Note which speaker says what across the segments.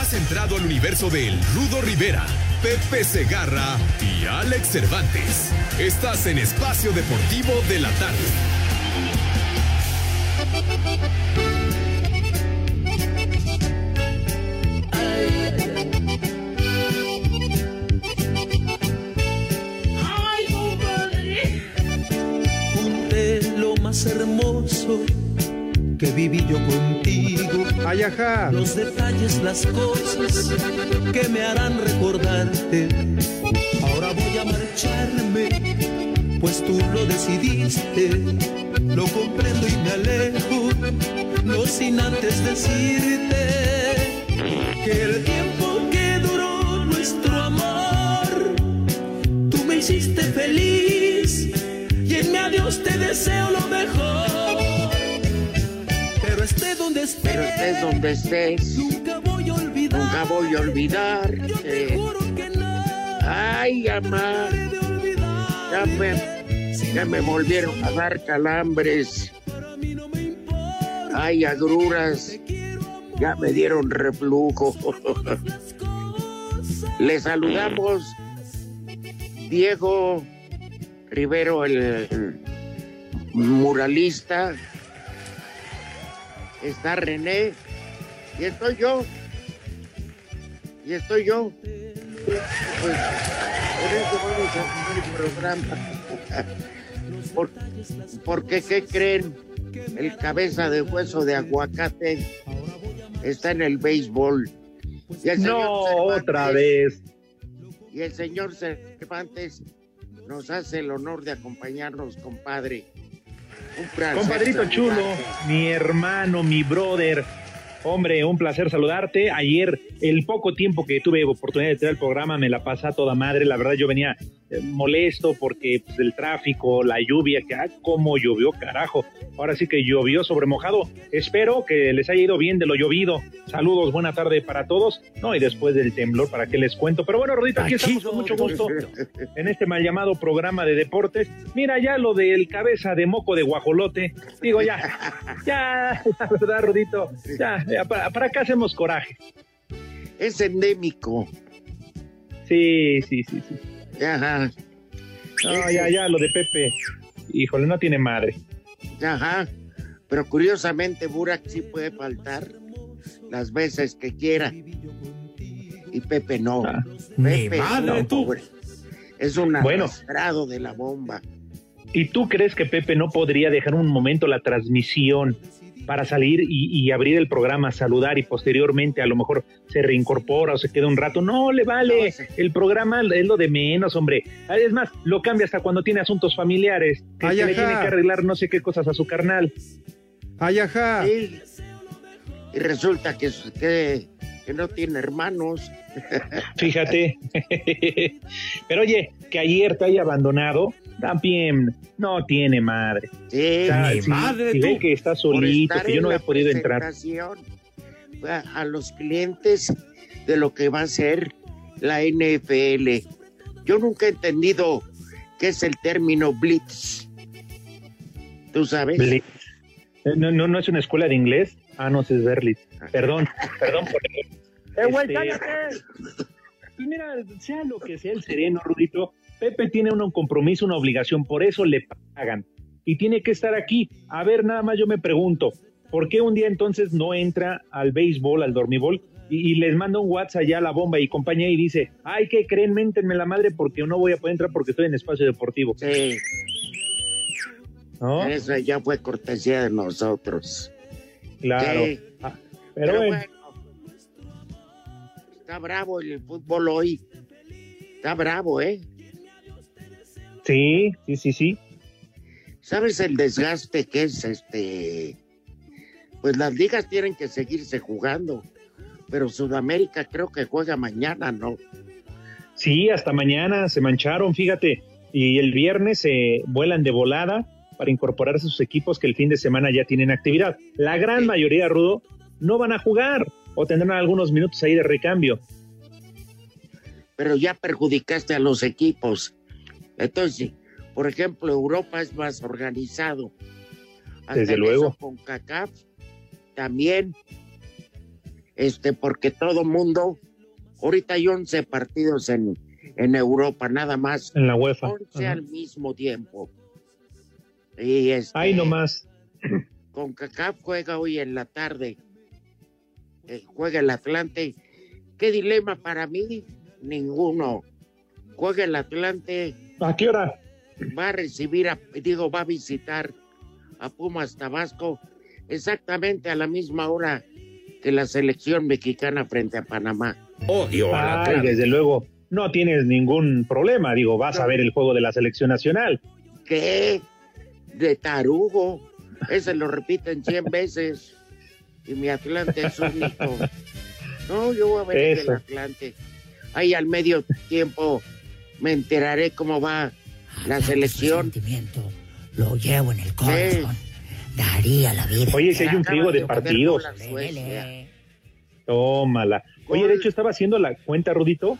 Speaker 1: Has entrado al universo de El Rudo Rivera, Pepe Segarra y Alex Cervantes. Estás en Espacio Deportivo de la Tarde.
Speaker 2: Ay, compadre. Junté lo más hermoso que viví yo contigo.
Speaker 3: Ay, ajá.
Speaker 2: Los detalles, las cosas que me harán recordarte. Ahora voy a marcharme, pues tú lo decidiste. Lo comprendo y me alejo, no sin antes decirte que el tiempo que duró nuestro amor, tú me hiciste feliz y en mi adiós te deseo lo mejor. Pero donde estés,
Speaker 4: Pero estés donde estés,
Speaker 2: nunca voy a olvidar.
Speaker 4: nunca voy a olvidar.
Speaker 2: Yo te
Speaker 4: que-
Speaker 2: juro que nada
Speaker 4: Ay, amá, ya me, ya me volvieron a dar calambres. Ay, agruras, ya me dieron reflujo.
Speaker 2: Las cosas.
Speaker 4: Le saludamos Diego Rivero, el muralista. Está René. Y estoy yo. Y estoy yo. Pues, por eso vamos a hacer el programa. Por- porque, ¿qué creen? El cabeza de hueso de aguacate está en el béisbol. Y el señor
Speaker 3: No,
Speaker 4: Cervantes-
Speaker 3: otra vez.
Speaker 4: y el señor Cervantes nos hace el honor de acompañarnos, compadre. Un placer
Speaker 3: Compadrito chulo, mi hermano, mi brother. Hombre, un placer saludarte. Ayer, el poco tiempo que tuve oportunidad de tener el programa, me la pasé a toda madre. La verdad, yo venía molesto porque pues, el tráfico, la lluvia, que ah, cómo llovió, carajo. Ahora sí que llovió sobre mojado. Espero que les haya ido bien de lo llovido. Saludos, buena tarde para todos. No, y después del temblor, ¿para qué les cuento? Pero bueno, Rodito, aquí estamos con mucho gusto en este mal llamado programa de deportes. Mira ya lo del cabeza de moco de guajolote. Digo, ya, ya, la verdad, Rodito, ya, ya, para, para acá hacemos coraje.
Speaker 4: Es endémico.
Speaker 3: Sí, sí, sí, sí.
Speaker 4: Ajá.
Speaker 3: No, ya, ya, lo de Pepe. Híjole, no tiene madre.
Speaker 4: Ajá. Pero curiosamente, Burak sí puede faltar las veces que quiera. Y Pepe no.
Speaker 3: Ah,
Speaker 4: Pepe
Speaker 3: madre, tú.
Speaker 4: pobre. Es un
Speaker 3: Bueno.
Speaker 4: arrastrado de la bomba.
Speaker 3: ¿Y tú crees que Pepe no podría dejar un momento la transmisión para salir y, y abrir el programa, saludar y posteriormente a lo mejor se reincorpora o se queda un rato? No, le vale.
Speaker 4: No, sí.
Speaker 3: El programa es lo de menos, hombre. Es más, lo cambia hasta cuando tiene asuntos familiares, que
Speaker 5: Ay,
Speaker 3: se le tiene que arreglar no sé qué cosas a su carnal.
Speaker 5: Ay, ajá.
Speaker 4: Sí. Y resulta que, que, que no tiene hermanos.
Speaker 3: Fíjate. Pero oye, que ayer te haya abandonado, también no tiene madre.
Speaker 4: Sí,
Speaker 3: O sea,
Speaker 4: ni
Speaker 3: si-
Speaker 4: madre,
Speaker 3: si
Speaker 4: tú.
Speaker 3: ve que está solito, que yo no he podido entrar.
Speaker 4: A, a los clientes de lo que va a ser la NFL. Yo nunca he entendido qué es el término blitz. ¿Tú sabes?
Speaker 3: Blitz. Eh, No, no, no es una escuela de inglés. Ah, no, es Berlitz. Perdón, perdón por
Speaker 4: ¡Eh, güey,
Speaker 3: Este,
Speaker 4: cállate!
Speaker 3: Pues mira, sea lo que sea el sereno, Rudito, Pepe tiene un compromiso, una obligación, por eso le pagan. Y tiene que estar aquí. A ver, nada más yo me pregunto, ¿por qué un día entonces no entra al béisbol, al dormibol, y, y les manda un WhatsApp allá a la bomba y compañía y dice, ay, ¿qué creen? Méntenme la madre porque no voy a poder entrar porque estoy en espacio deportivo.
Speaker 4: Sí,
Speaker 3: ¿No?
Speaker 4: eso ya fue cortesía de nosotros.
Speaker 3: Claro.
Speaker 4: Sí.
Speaker 3: Ah,
Speaker 4: Pero,
Speaker 3: pero bueno,
Speaker 4: bueno, está bravo el fútbol hoy. Está bravo, ¿eh?
Speaker 3: Sí, sí, sí, sí.
Speaker 4: ¿Sabes el desgaste que es este? Pues las ligas tienen que seguirse jugando, pero Sudamérica creo que juega mañana, ¿no?
Speaker 3: Sí, hasta mañana se mancharon, fíjate. Y el viernes se vuelan de volada para incorporarse a sus equipos que el fin de semana ya tienen actividad. La gran
Speaker 4: Sí.
Speaker 3: mayoría, Rudo, no van a jugar o tendrán algunos minutos ahí de recambio.
Speaker 4: Pero ya perjudicaste a los equipos. Entonces, por ejemplo, Europa es más organizado. Hasta
Speaker 3: Desde luego.
Speaker 4: eso Con CACAF también, este, porque todo mundo, ahorita hay 11 partidos en, en Europa, nada más.
Speaker 3: En la UEFA.
Speaker 4: 11
Speaker 3: Ajá.
Speaker 4: al mismo tiempo. Y este,
Speaker 3: Ahí nomás.
Speaker 4: con CACAF juega hoy en la tarde. Eh, juega el Atlante. ¿Qué dilema para mí? Ninguno. Juega el Atlante,
Speaker 3: ¿A qué hora?
Speaker 4: va a recibir, a, digo, va a visitar a Pumas Tabasco exactamente a la misma hora que la selección mexicana frente a Panamá.
Speaker 3: Ay,
Speaker 1: clave.
Speaker 3: desde luego, no tienes ningún problema. Digo, vas a ver el juego de la selección nacional.
Speaker 4: ¿Qué? De tarugo. Ese lo repiten 100 veces. Y mi Atlante es único. No, yo voy a ver el
Speaker 3: Eso.
Speaker 4: Atlante. Ahí al medio tiempo me enteraré cómo va la selección.
Speaker 6: sentimiento lo llevo en el corazón. Daría la vida.
Speaker 3: Oye, si hay un frigo de partidos. Tómala. Oye, de hecho, estaba haciendo la cuenta, Rudito,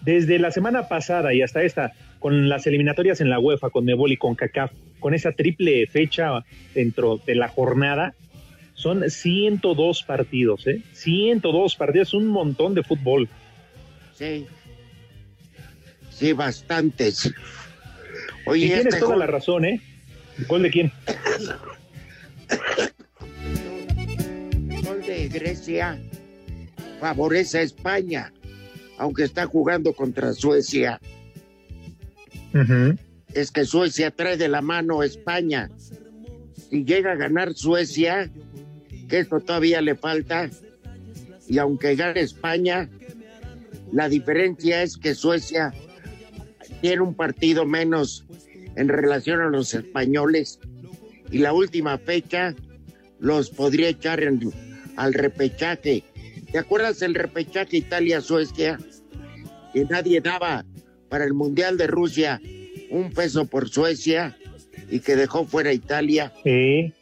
Speaker 3: desde la semana pasada y hasta esta, con las eliminatorias en la UEFA, con Nebol y con CACAF, con esa triple fecha dentro de la jornada, son 102 partidos, ¿eh? 102 partidos, un montón de fútbol.
Speaker 4: Sí. Sí, bastantes.
Speaker 3: Y
Speaker 4: Oye,
Speaker 3: tienes
Speaker 4: este
Speaker 3: toda
Speaker 4: gol-
Speaker 3: la razón, ¿eh? ¿Gol de quién?
Speaker 4: gol de Grecia favorece a España, aunque está jugando contra Suecia. Es que Suecia trae de la mano a España. Si llega a ganar Suecia, que esto todavía le falta, y aunque gane España, la diferencia es que Suecia tiene un partido menos en relación a los españoles y la última fecha los podría echar en- al repechaje. ¿Te acuerdas del repechaje Italia-Suecia? Que nadie daba para el Mundial de Rusia un peso por Suecia y que dejó fuera Italia.
Speaker 3: Sí,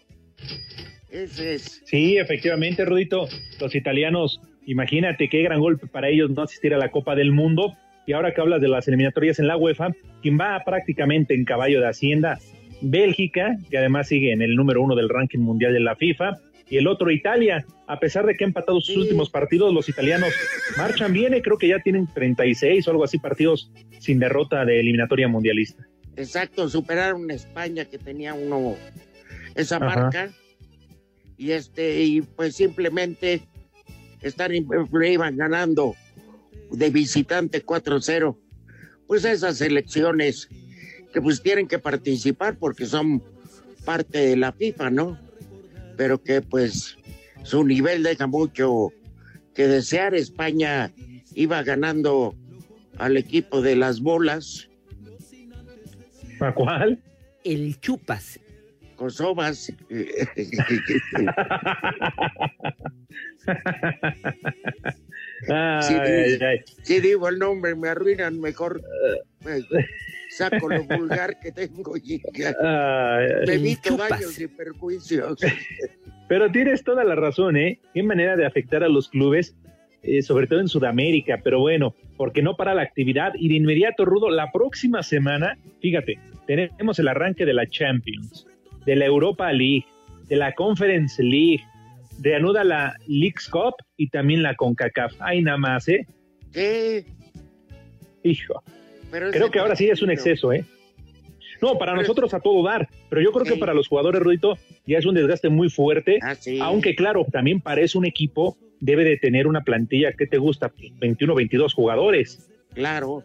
Speaker 4: Ese es.
Speaker 3: sí, efectivamente, Rudito. Los italianos, imagínate qué gran golpe para ellos no asistir a la Copa del Mundo. Y ahora que hablas de las eliminatorias en la UEFA, quien va prácticamente en caballo de Hacienda, Bélgica, que además sigue en el número uno del ranking mundial de la FIFA, y el otro Italia. A pesar de que han empatado sus últimos partidos, los italianos marchan bien, y creo que ya tienen 36 o algo así partidos sin derrota de eliminatoria mundialista.
Speaker 4: Exacto, superaron a España que tenía uno esa
Speaker 3: Ajá.
Speaker 4: marca y este y pues simplemente están iban ganando de visitante 4-0. Pues esas elecciones que pues tienen que participar porque son parte de la FIFA, ¿no? Pero que pues su nivel deja mucho que desear. España iba ganando al equipo de las bolas.
Speaker 3: ¿A cuál?
Speaker 6: El chupas.
Speaker 4: Kosovas.
Speaker 3: Ay, ay.
Speaker 4: si digo el nombre me arruinan, mejor saco lo vulgar que tengo y me evito daños y perjuicios.
Speaker 3: Pero tienes toda la razón, ¿eh? Qué manera de afectar a los clubes, eh, sobre todo en Sudamérica. Pero bueno, porque no para la actividad. Y de inmediato, Rudo, la próxima semana, fíjate, tenemos el arranque de la Champions, de la Europa League, de la Conference League, de anuda la Leagues Cup y también la CONCACAF. Ay, nada más, ¿eh?
Speaker 4: ¿Qué?
Speaker 3: Hijo.
Speaker 4: Pero
Speaker 3: Creo que ahora sí es un exceso, ¿eh? No, para
Speaker 4: Pero-
Speaker 3: nosotros a todo dar, pero yo creo que para los jugadores, Rudito, ya es un desgaste muy fuerte
Speaker 4: Ah, sí.
Speaker 3: aunque claro, también parece un equipo debe de tener una plantilla que te gusta, 21, 22 jugadores.
Speaker 4: Claro,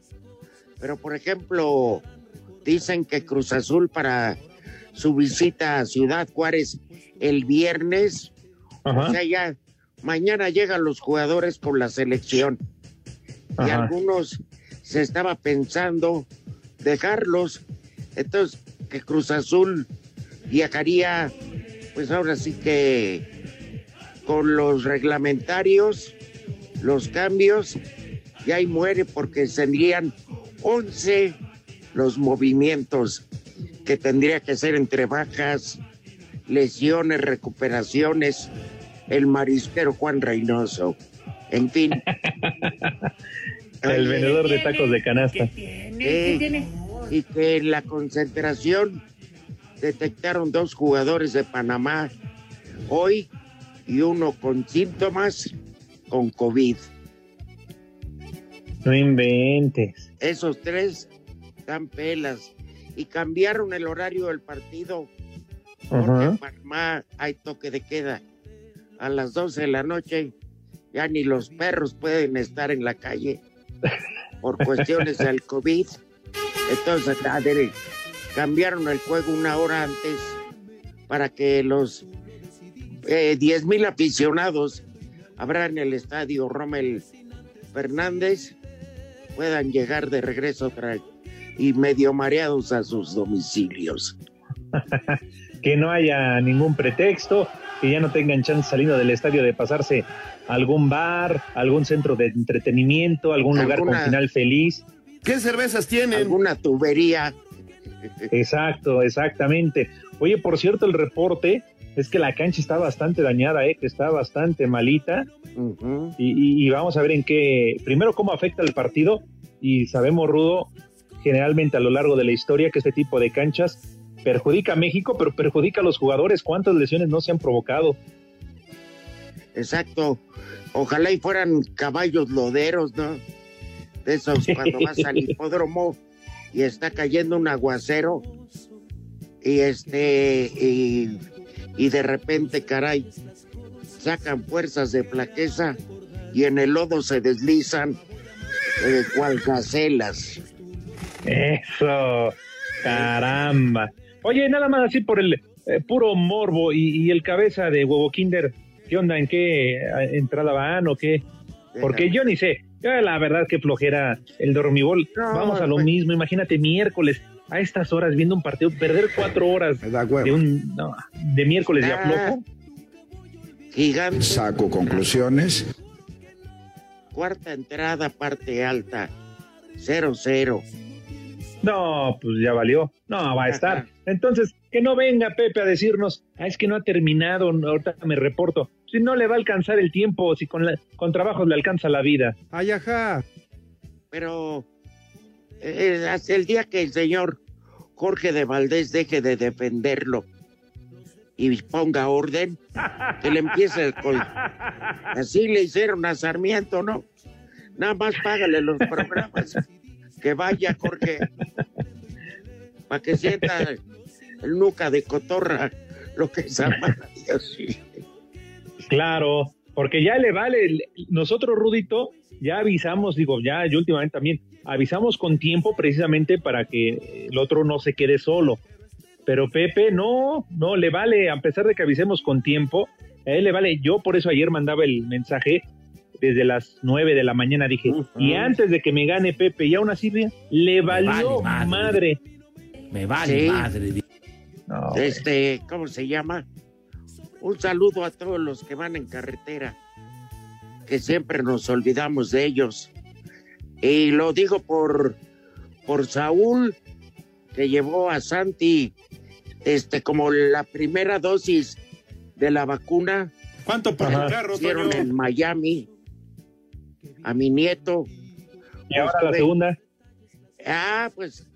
Speaker 4: pero por ejemplo, dicen que Cruz Azul para su visita a Ciudad Juárez el viernes, o sea, ya mañana llegan los jugadores con la selección. Y algunos se estaba pensando dejarlos. Entonces, que Cruz Azul viajaría, pues ahora sí que con los reglamentarios, los cambios, y ahí muere porque tendrían 11 los movimientos que tendría que ser entre bajas, lesiones, recuperaciones, el marisquero Juan Reynoso. En fin.
Speaker 3: el vendedor de tacos de canasta.
Speaker 4: y que en la concentración detectaron dos jugadores de Panamá hoy y uno con síntomas con COVID.
Speaker 3: No inventes.
Speaker 4: Esos tres dan pelas y cambiaron el horario del partido porque en Panamá hay toque de queda a las 12 de la noche. Ya ni los perros pueden estar en la calle por cuestiones del COVID. Entonces, cambiaron el juego una hora antes para que los eh, 10 mil aficionados habrá en el estadio Rommel Fernández puedan llegar de regreso y medio mareados a sus domicilios.
Speaker 3: que no haya ningún pretexto, que ya no tengan chance saliendo del estadio de pasarse a algún bar, algún centro de entretenimiento, algún lugar con final feliz.
Speaker 5: ¿Qué cervezas tienen?
Speaker 4: Alguna tubería.
Speaker 3: Exacto, exactamente. Oye, por cierto, el reporte es que la cancha está bastante dañada, ¿eh? que está bastante malita. y, y, vamos a ver en qué, primero cómo afecta el partido. Y sabemos, Rudo, generalmente a lo largo de la historia que este tipo de canchas perjudica a México, pero perjudica a los jugadores. ¿Cuántas lesiones no se han provocado?
Speaker 4: Exacto. Ojalá y fueran caballos loderos, ¿no? De esos cuando vas al hipódromo y está cayendo un aguacero y este y, y de repente, caray, sacan fuerzas de plaqueza y en el lodo se deslizan eh, cual gacelas.
Speaker 3: Eso, caramba. Oye, nada más así por el eh, puro morbo y, el cabeza de huevo Kinder, ¿qué onda? ¿En qué eh, entrada van o qué? Porque yo ni sé. la verdad que flojera el dormibol. Vamos a lo pues. mismo. Imagínate miércoles a estas horas viendo un partido, perder cuatro horas de, un, de miércoles de aflojo.
Speaker 4: Gigante.
Speaker 7: Saco conclusiones.
Speaker 4: Cuarta entrada, parte alta. Cero, cero.
Speaker 3: No, pues ya valió. No, va a estar. Entonces, que no venga Pepe a decirnos, ah, es que no ha terminado, ahorita me reporto. Si no le va a alcanzar el tiempo, si con, con trabajos le alcanza la vida.
Speaker 5: Ay, ajá.
Speaker 4: Pero eh, hasta el día que el señor Jorge de Valdés deje de defenderlo y ponga orden, que le empiece con... Así le hicieron a Sarmiento, ¿no? Nada más págale los programas que vaya, Jorge, para que sienta el nuca de cotorra lo que es
Speaker 3: Claro, porque ya le vale, nosotros, Rudito, ya avisamos, digo, ya yo últimamente también, avisamos con tiempo precisamente para que el otro no se quede solo. Pero Pepe, no, no, le vale, a pesar de que avisemos con tiempo, a él le vale. Yo por eso ayer mandaba el mensaje desde las 9 de la mañana. Dije, y antes de que me gane Pepe, y aún así, le valió madre.
Speaker 6: Me vale madre.
Speaker 4: este, ¿cómo se llama? Un saludo a todos los que van en carretera, que siempre nos olvidamos de ellos. Y lo digo por, por Saúl, que llevó a Santi este, como la primera dosis de la vacuna.
Speaker 5: ¿Cuánto por el carro,
Speaker 4: Hicieron en Miami a mi nieto.
Speaker 3: ¿Y ahora la segunda?
Speaker 4: Ah, pues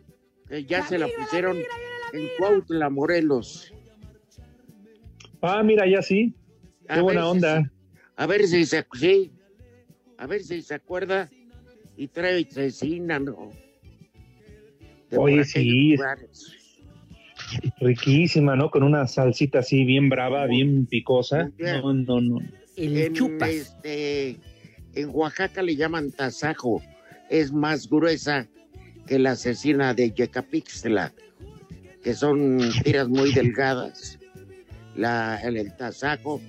Speaker 4: ya se la pusieron en Cuautla, Morelos.
Speaker 3: Ah, mira, ya sí. Qué buena onda.
Speaker 4: a ver si se, sí, a ver si se acuerda y trae cecina, ¿no?
Speaker 3: Oye, sí. Riquísima, ¿no? Con una salsita así bien brava, bien picosa. No, no, no.
Speaker 6: El
Speaker 4: en,
Speaker 6: chupas.
Speaker 4: Este, en Oaxaca le llaman tasajo. Es más gruesa que la asesina de Yecapixtla, que son tiras muy delgadas. La, el, el tasajo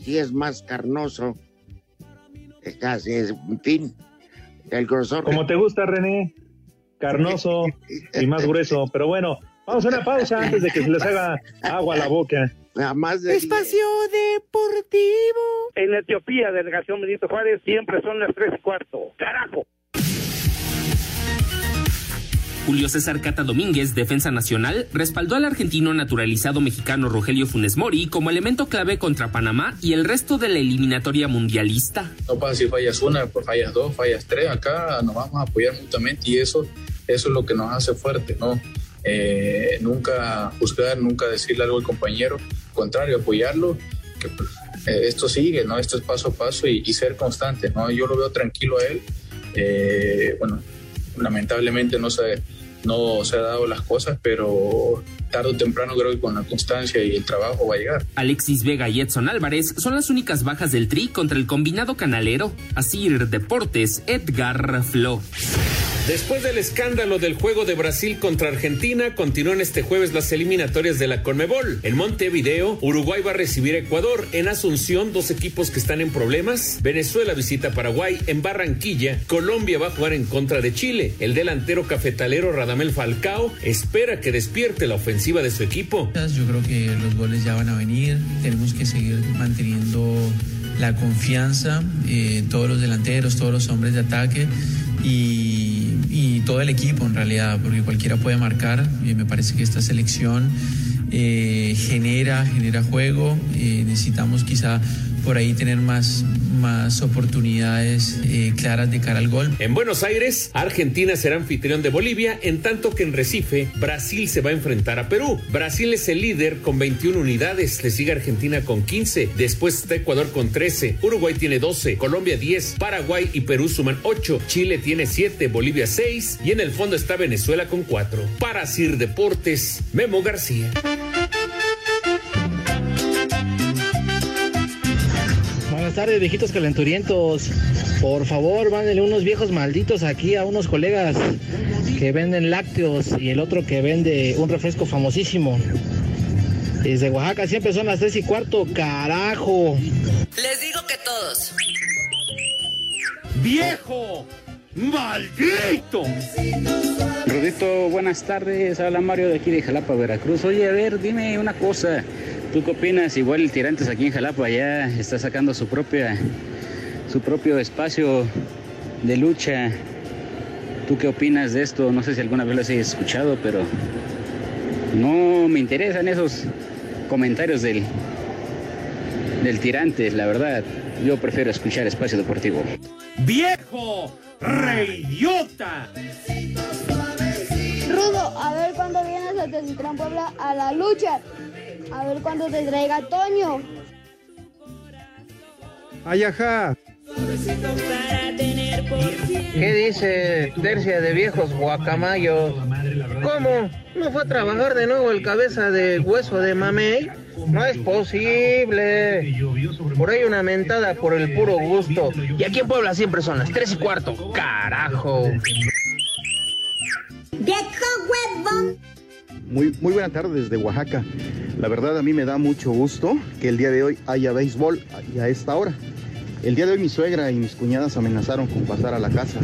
Speaker 4: sí es más carnoso. Es casi, es, en fin, el grosor.
Speaker 3: Como te gusta, René, carnoso y más grueso. Pero bueno, vamos a una pausa antes de que se les haga agua a la boca.
Speaker 4: Más de
Speaker 8: Espacio Deportivo. En Etiopía, delegación Benito Juárez, siempre son las tres y cuarto. ¡Carajo!
Speaker 9: Julio César Cata Domínguez, defensa nacional, respaldó al argentino naturalizado mexicano Rogelio Funes Mori como elemento clave contra Panamá y el resto de la eliminatoria mundialista.
Speaker 10: No pasa si fallas una, pues fallas dos, fallas tres. Acá nos vamos a apoyar mutuamente y eso, eso es lo que nos hace fuerte, ¿no? Eh, nunca juzgar, nunca decirle algo al compañero, al contrario, apoyarlo, pues, eh, esto sigue, ¿no? Esto es paso a paso y, ser constante, ¿no? Yo lo veo tranquilo a él. Eh, bueno, lamentablemente no se, no se ha dado las cosas, pero tarde o temprano creo que con la constancia y el trabajo va a llegar.
Speaker 9: Alexis Vega y Edson Álvarez son las únicas bajas del Tri contra el combinado canalero. Asir Deportes, Edgar Flo.
Speaker 11: Después del escándalo del juego de Brasil contra Argentina, continúan este jueves las eliminatorias de la Conmebol. En Montevideo, Uruguay va a recibir a Ecuador. En Asunción, dos equipos que están en problemas. Venezuela visita Paraguay. En Barranquilla, Colombia va a jugar en contra de Chile. El delantero cafetalero Radamel Falcao espera que despierte la ofensiva de su equipo.
Speaker 12: Yo creo que los goles ya van a venir. Tenemos que seguir manteniendo la confianza, eh, todos los delanteros, todos los hombres de ataque y, y, todo el equipo en realidad, porque cualquiera puede marcar. Y me parece que esta selección eh, genera, genera juego. Eh, necesitamos quizá por ahí tener más, más oportunidades eh, claras de cara al gol.
Speaker 11: En Buenos Aires, Argentina será anfitrión de Bolivia, en tanto que en Recife, Brasil se va a enfrentar a Perú. Brasil es el líder con 21 unidades, le sigue Argentina con 15, después está Ecuador con 13, Uruguay tiene 12, Colombia 10, Paraguay y Perú suman 8, Chile tiene 7, Bolivia 6 y en el fondo está Venezuela con 4. Para Sir Deportes, Memo García.
Speaker 13: Buenas tardes, viejitos calenturientos. Por favor, mándenle unos viejos malditos aquí a unos colegas que venden lácteos y el otro que vende un refresco famosísimo. Desde Oaxaca siempre son las tres y cuarto, carajo.
Speaker 14: Les digo que todos.
Speaker 8: ¡Viejo! ¡Maldito!
Speaker 15: Rudito, buenas tardes. Habla Mario de aquí de Jalapa, Veracruz. Oye, a ver, dime una cosa. ¿Tú qué opinas? Igual el Tirantes aquí en Jalapa ya está sacando su propia su propio espacio de lucha. ¿Tú qué opinas de esto? No sé si alguna vez lo has escuchado, pero no me interesan esos comentarios del del Tirantes, la verdad. Yo prefiero escuchar Espacio Deportivo.
Speaker 8: ¡Viejo! ¡Reidiota!
Speaker 16: Rudo, a ver cuándo vienes a Tecitrán Puebla a la lucha. A ver cuándo te traiga Toño.
Speaker 5: Ayaja.
Speaker 17: ¿Qué dice Tercia de viejos guacamayos? ¿Cómo? ¿No fue a trabajar de nuevo el cabeza de hueso de mamey? No es posible. Por ahí una mentada por el puro gusto. Y aquí en Puebla siempre son las tres y cuarto. Carajo.
Speaker 18: ¡Viejo huevón!
Speaker 19: Muy, muy buena tarde desde Oaxaca. La verdad a mí me da mucho gusto que el día de hoy haya béisbol y a esta hora. El día de hoy mi suegra y mis cuñadas amenazaron con pasar a la casa.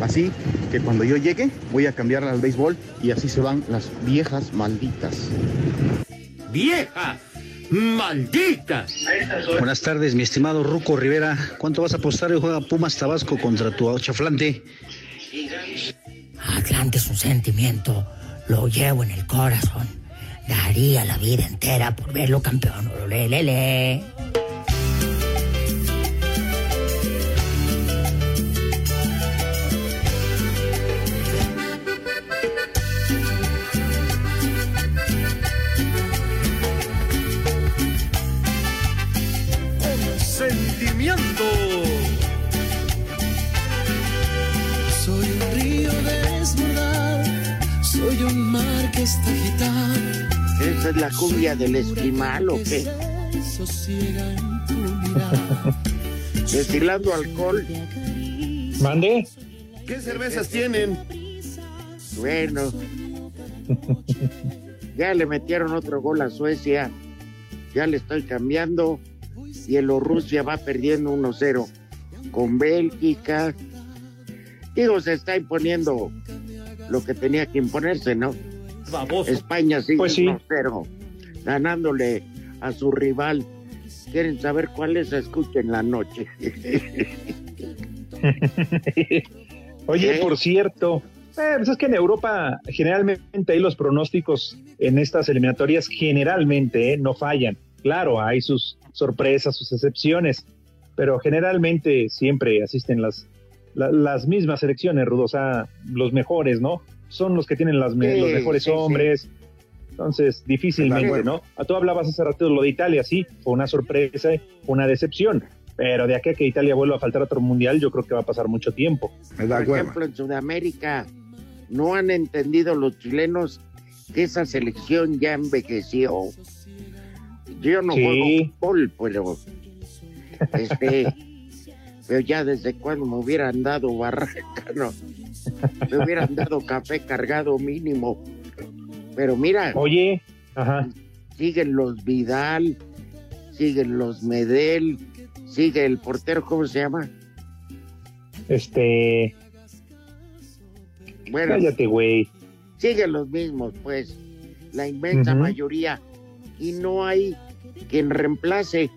Speaker 19: Así que cuando yo llegue voy a cambiarla al béisbol y así se van las viejas malditas.
Speaker 8: ¡Vieja! ¡Maldita!
Speaker 20: Buenas tardes, mi estimado Ruco Rivera. ¿Cuánto vas a apostar y juega Pumas Tabasco contra tu chaflante?
Speaker 6: Atlante es un sentimiento, lo llevo en el corazón. Daría la vida entera por verlo campeón. Lelele.
Speaker 8: sentimiento.
Speaker 4: ¿Esa es la cumbia del esquimal o qué? Destilando alcohol.
Speaker 3: Mande.
Speaker 5: ¿Qué cervezas tienen?
Speaker 4: Bueno. Ya le metieron otro gol a Suecia. Ya le estoy cambiando. Bielorrusia va perdiendo 1-0 con Bélgica. Digo, se está imponiendo lo que tenía que imponerse, ¿no? España sigue
Speaker 3: Pues sí.
Speaker 4: 1-0, ganándole a su rival. ¿Quieren saber cuál es? Escuchen la noche.
Speaker 3: Oye,
Speaker 4: ¿Eh?
Speaker 3: por cierto, eh, pues es que en Europa generalmente hay los pronósticos en estas eliminatorias generalmente eh, no fallan. Claro, hay sus sorpresas, sus excepciones, pero generalmente siempre asisten las, la- las mismas selecciones, Rudo, o sea, los mejores, ¿no? Son los que tienen las me-
Speaker 4: Sí,
Speaker 3: los mejores
Speaker 4: sí, sí.
Speaker 3: hombres. Entonces, difícilmente. ¿no? A tú hablabas hace rato de lo de Italia, sí, fue una sorpresa, una decepción. Pero de aquí a que Italia vuelva a faltar a otro mundial, yo creo que va a pasar mucho tiempo.
Speaker 4: Por ejemplo, en Sudamérica no han entendido los chilenos que esa selección ya envejeció. Yo no
Speaker 3: Sí.
Speaker 4: juego fútbol, pero este, pero ya desde cuando me hubieran dado barraca, no, me hubieran dado café cargado mínimo. Pero mira,
Speaker 3: Oye, ajá.
Speaker 4: siguen los Vidal, siguen los Medel, sigue el portero, ¿cómo se llama?
Speaker 3: Este,
Speaker 4: Bueno,
Speaker 3: cállate, güey.
Speaker 4: siguen los mismos, pues, la inmensa mayoría, y no hay quien reemplace.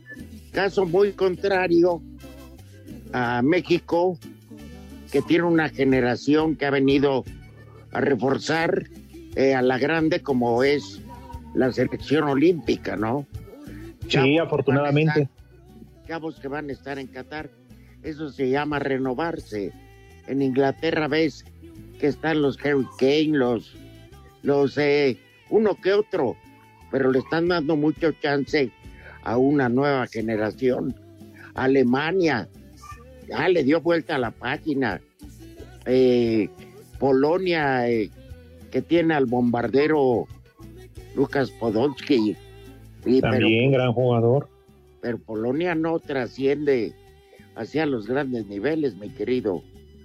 Speaker 4: Caso muy contrario a México, que tiene una generación que ha venido a reforzar eh, a la grande como es la selección olímpica, ¿no?
Speaker 3: Sí, afortunadamente.
Speaker 4: Cabos que van a estar en Qatar, eso se llama renovarse. En Inglaterra ves que están los Harry Kane, los, los eh, uno que otro, pero le están dando mucho chance a una nueva generación. Alemania, ya le dio vuelta a la página. Eh, Polonia, eh, que tiene al bombardero Lucas Podolski. Y, pero-
Speaker 3: También gran jugador.
Speaker 4: pero Polonia no trasciende hacia los grandes niveles, mi querido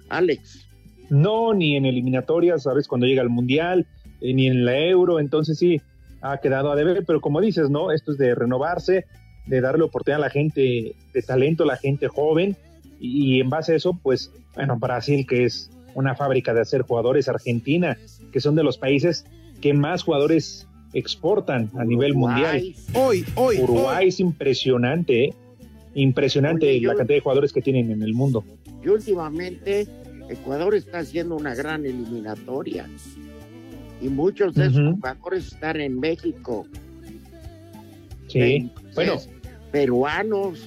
Speaker 4: Alex.
Speaker 3: No, ni en eliminatorias, ¿sabes? Cuando llega el Mundial, eh, ni en la Euro, entonces sí, ha quedado a deber, pero como dices, ¿no? Esto es de renovarse, de darle oportunidad a la gente de talento, a la gente joven, y, y en base a eso, pues, bueno, Brasil, que es una fábrica de hacer jugadores, Argentina, que son de los países que más jugadores exportan a nivel mundial.
Speaker 5: Hoy, hoy,
Speaker 3: Uruguay es impresionante, ¿eh? Impresionante
Speaker 4: Oye, yo-
Speaker 3: la cantidad de jugadores que tienen en el mundo.
Speaker 4: Y últimamente Ecuador está haciendo una gran eliminatoria. Y muchos de esos jugadores están en México.
Speaker 3: Sí,
Speaker 4: Entonces,
Speaker 3: bueno,
Speaker 4: Peruanos.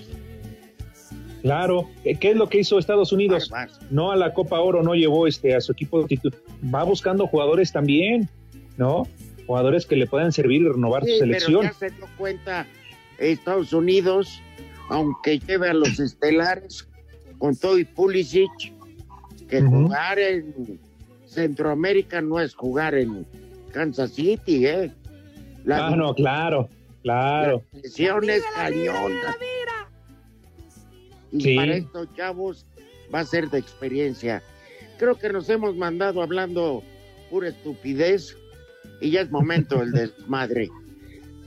Speaker 3: Claro, ¿qué es lo que hizo Estados Unidos? No a la Copa Oro, no llevó este a su equipo. Va buscando jugadores también, ¿no? Jugadores que le puedan servir y renovar
Speaker 4: Sí,
Speaker 3: su
Speaker 4: pero
Speaker 3: selección.
Speaker 4: ya se dio cuenta Estados Unidos, aunque lleve a los estelares con todo y Pulisic, que jugar en Centroamérica no es jugar en Kansas City, ¿eh? La
Speaker 3: Ah, no, claro, claro.
Speaker 4: presión es cañona. Y
Speaker 3: Sí.
Speaker 4: para estos chavos va a ser de experiencia. Creo que nos hemos mandado hablando pura estupidez y ya es momento del desmadre.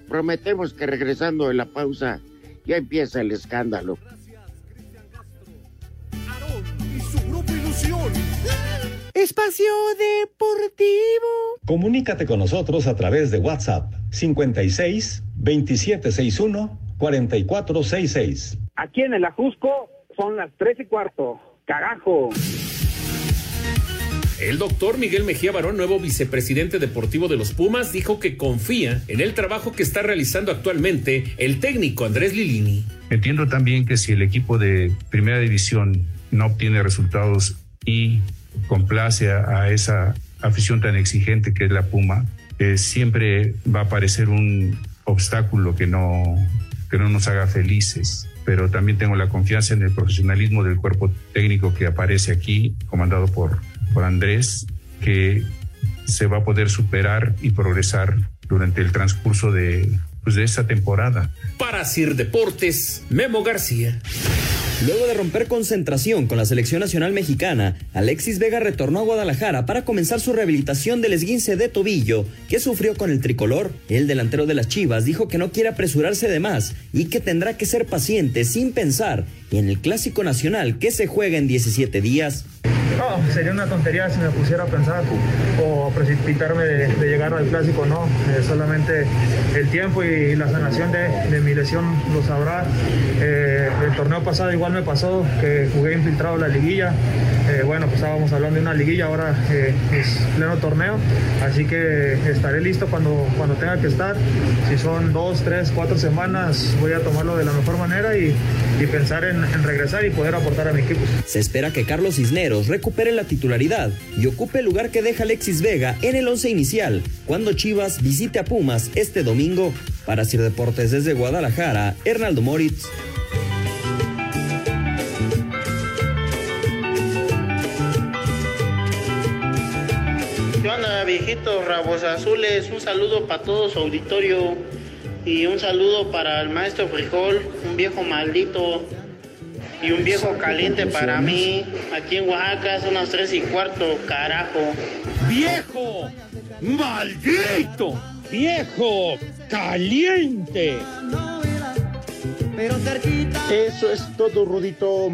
Speaker 4: Prometemos que regresando de la pausa ya empieza el escándalo.
Speaker 5: Espacio Deportivo.
Speaker 21: Comunícate con nosotros a través de WhatsApp 56 2761 4466.
Speaker 8: Aquí en el Ajusco son las tres y cuarto. Carajo.
Speaker 11: El doctor Miguel Mejía Barón, nuevo vicepresidente deportivo de los Pumas, dijo que confía en el trabajo que está realizando actualmente el técnico Andrés Lilini.
Speaker 22: Entiendo también que si el equipo de primera división no obtiene resultados y complace a, a esa afición tan exigente que es la Puma, eh, siempre va a aparecer un obstáculo que no, que no nos haga felices. Pero también tengo la confianza en el profesionalismo del cuerpo técnico que aparece aquí, comandado por, por Andrés, que se va a poder superar y progresar durante el transcurso de, pues, de esta temporada.
Speaker 11: Para Sir Deportes, Memo García.
Speaker 23: Luego de romper concentración con la selección nacional mexicana, Alexis Vega retornó a Guadalajara para comenzar su rehabilitación del esguince de tobillo que sufrió con el tricolor. El delantero de las Chivas dijo que no quiere apresurarse de más y que tendrá que ser paciente sin pensar en el clásico nacional que se juega en 17 días.
Speaker 24: No, sería una tontería si me pusiera a pensar o precipitarme de, llegar al clásico, no. Eh, solamente el tiempo y la sanación de, mi lesión lo sabrá. Eh, el torneo pasado igual me pasó que jugué infiltrado la liguilla. Eh, bueno, pues estábamos hablando de una liguilla, ahora es pleno torneo, así que estaré listo cuando, cuando tenga que estar. Si son dos, tres, cuatro semanas, voy a tomarlo de la mejor manera y, pensar en, en regresar y poder aportar a mi equipo.
Speaker 23: Se espera que Carlos Cisneros recupere la titularidad y ocupe el lugar que deja Alexis Vega en el once inicial cuando Chivas visite a Pumas este domingo. Para Sir Deportes desde Guadalajara, Hernaldo Moritz.
Speaker 25: ¿Qué onda, viejitos rabos azules? Un saludo para todo su auditorio y un saludo para el maestro Frijol, un viejo maldito y un viejo caliente para mí. Aquí en Oaxaca son las tres y cuarto, carajo.
Speaker 26: ¡Viejo! ¡Maldito! ¡Viejo! ¡Caliente!
Speaker 27: Eso es todo, Rudito.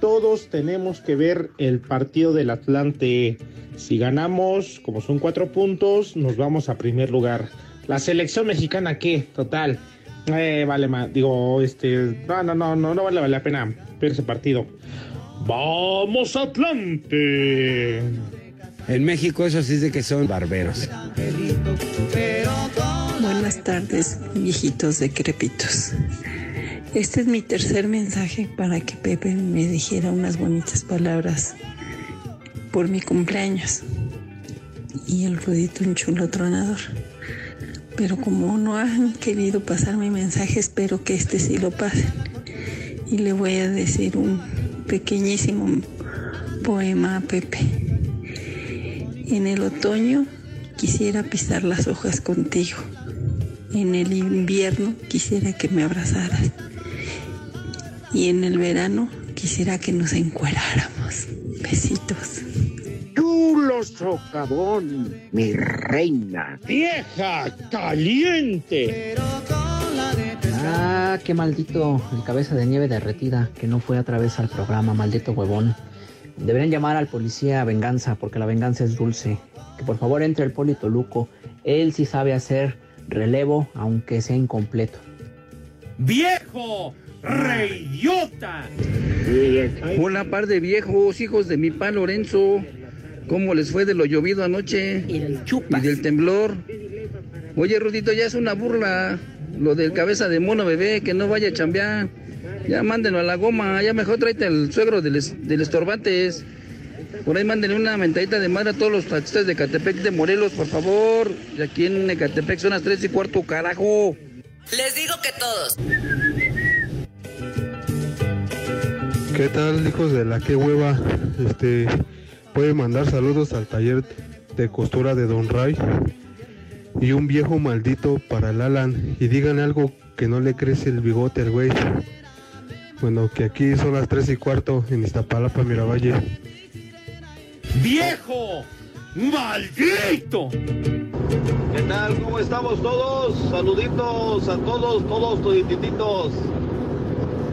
Speaker 27: Todos tenemos que ver el partido del Atlante. Si ganamos, como son cuatro puntos, nos vamos a primer lugar. La selección mexicana, ¿qué? Total. Eh, vale, ma, digo, este. No, no, no, no, no vale la pena ver ese partido. ¡Vamos, Atlante!
Speaker 28: En México, eso sí es de que son barberos.
Speaker 29: Buenas tardes, viejitos decrépitos. Este es mi tercer mensaje para que Pepe me dijera unas bonitas palabras por mi cumpleaños. Y el Rudito un chulo tronador. Pero como no han querido pasar mi mensaje, espero que este sí lo pasen. Y le voy a decir un pequeñísimo poema a Pepe. En el otoño quisiera pisar las hojas contigo. En el invierno quisiera que me abrazaras. Y en el verano quisiera que nos encueráramos. Besitos.
Speaker 4: Chulo socavón, mi reina.
Speaker 26: ¡Vieja! ¡Caliente!
Speaker 30: Ah, qué maldito, el cabeza de nieve derretida, que no fue a través al programa, maldito huevón. Deberían llamar al policía a venganza, porque la venganza es dulce. Que por favor entre el Polito Luco. Él sí sabe hacer relevo, aunque sea incompleto.
Speaker 26: ¡Viejo! ¡Reyota!
Speaker 31: Hola, par de viejos, hijos de mi pa Lorenzo. ¿Cómo les fue de lo llovido anoche? Y del temblor. Oye, Rudito, ya es una burla. Lo del cabeza de mono bebé, que no vaya a chambear. Ya mándenlo a la goma. Ya mejor tráete el suegro del, es- del Estorbantes. Por ahí mándenle una mentadita de madre a todos los taxistas de Catepec de Morelos, por favor. Y aquí en Ecatepec son las tres y cuarto, carajo.
Speaker 14: Les digo que todos.
Speaker 32: ¿Qué tal, hijos de la que hueva? Este, puede mandar saludos al taller de costura de Don Ray y un viejo maldito para el Alan y digan algo que no le crece el bigote al güey. Bueno, que aquí son las tres y cuarto en Iztapalapa, Miravalle.
Speaker 26: ¡Viejo! ¡Maldito!
Speaker 33: ¿Qué tal? ¿Cómo estamos todos? Saluditos a todos, todos todititos.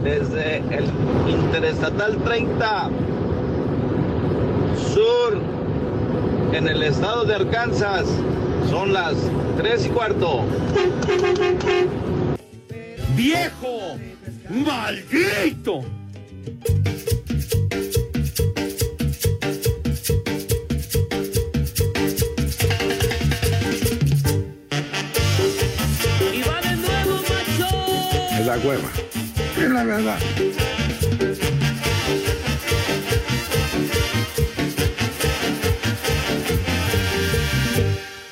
Speaker 33: Desde el Interestatal 30 Sur, en el estado de Arkansas, son las 3 y cuarto.
Speaker 26: ¡Viejo! ¡Maldito!
Speaker 32: Es la hueva. Es la verdad.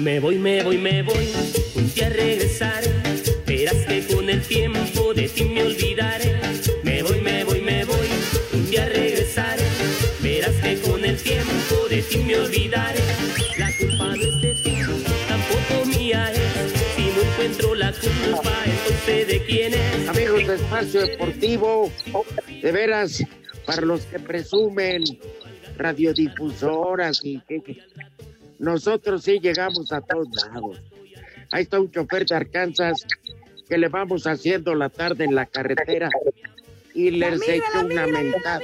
Speaker 2: Me voy, me voy, me voy, un día a regresar. Verás que con el tiempo de ti me olvidaré. Me voy, me voy, me voy, un día a regresar. Verás que con el tiempo de ti me olvidaré. La culpa no es de ti, tampoco mía. Si no encuentro la culpa
Speaker 4: de quién es. Amigos de Espacio Deportivo, de veras, para los que presumen radiodifusoras y que, que- nosotros sí llegamos a todos lados. Ahí está un chofer de Arkansas que le vamos haciendo la tarde en la carretera y les echó una mentada.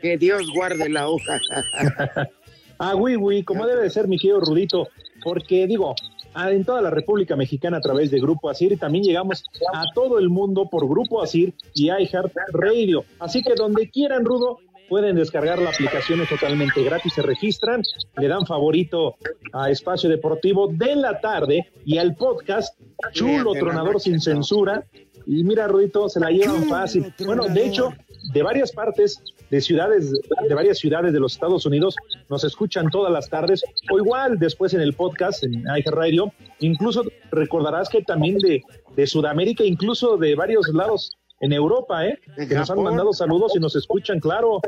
Speaker 4: Que Dios guarde la hoja.
Speaker 3: Ah, güey, güey, como debe de ser, mi querido Rudito, porque digo, ah, en toda la República Mexicana a través de Grupo Asir y también llegamos a todo el mundo por Grupo Asir y iHeart Radio. Así que donde quieran, Rudo, pueden descargar la aplicación es totalmente gratis, se registran, le dan favorito a Espacio Deportivo de la tarde y al podcast Chulo Tronador sin censura. Y mira, Rudito, se la llevan fácil. Bueno, de hecho, de varias partes de ciudades, de varias ciudades de los Estados Unidos, nos escuchan todas las tardes, o igual después en el podcast, en iHeartRadio. Incluso recordarás que también de, de Sudamérica, incluso de varios lados en Europa, ¿eh?
Speaker 4: En
Speaker 3: que nos han mandado saludos y nos escuchan, claro.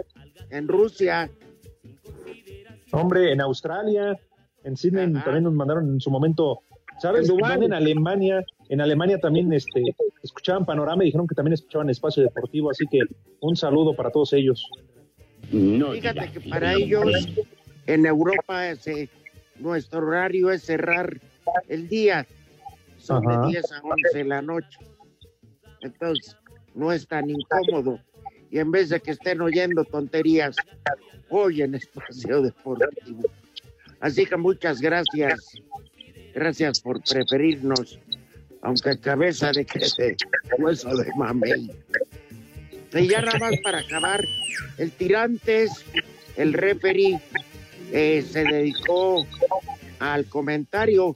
Speaker 4: En Rusia.
Speaker 3: Hombre, en Australia, en Sydney también nos mandaron en su momento, ¿sabes?
Speaker 4: En
Speaker 3: Alemania, en Alemania también este, escuchaban Panorama y dijeron que también escuchaban Espacio Deportivo, así que un saludo para todos ellos.
Speaker 4: Fíjate que para ellos en Europa ese, nuestro horario es cerrar el día. Son
Speaker 3: Ajá.
Speaker 4: de 10 a 11 de la noche. Entonces, no es tan incómodo. Y en vez de que estén oyendo tonterías, oyen espacio deportivo. Así que muchas gracias. Gracias por preferirnos, aunque cabeza de que se hueso de mamey. Y ya nada más para acabar, el Tirantes, el referee, eh, se dedicó al comentario,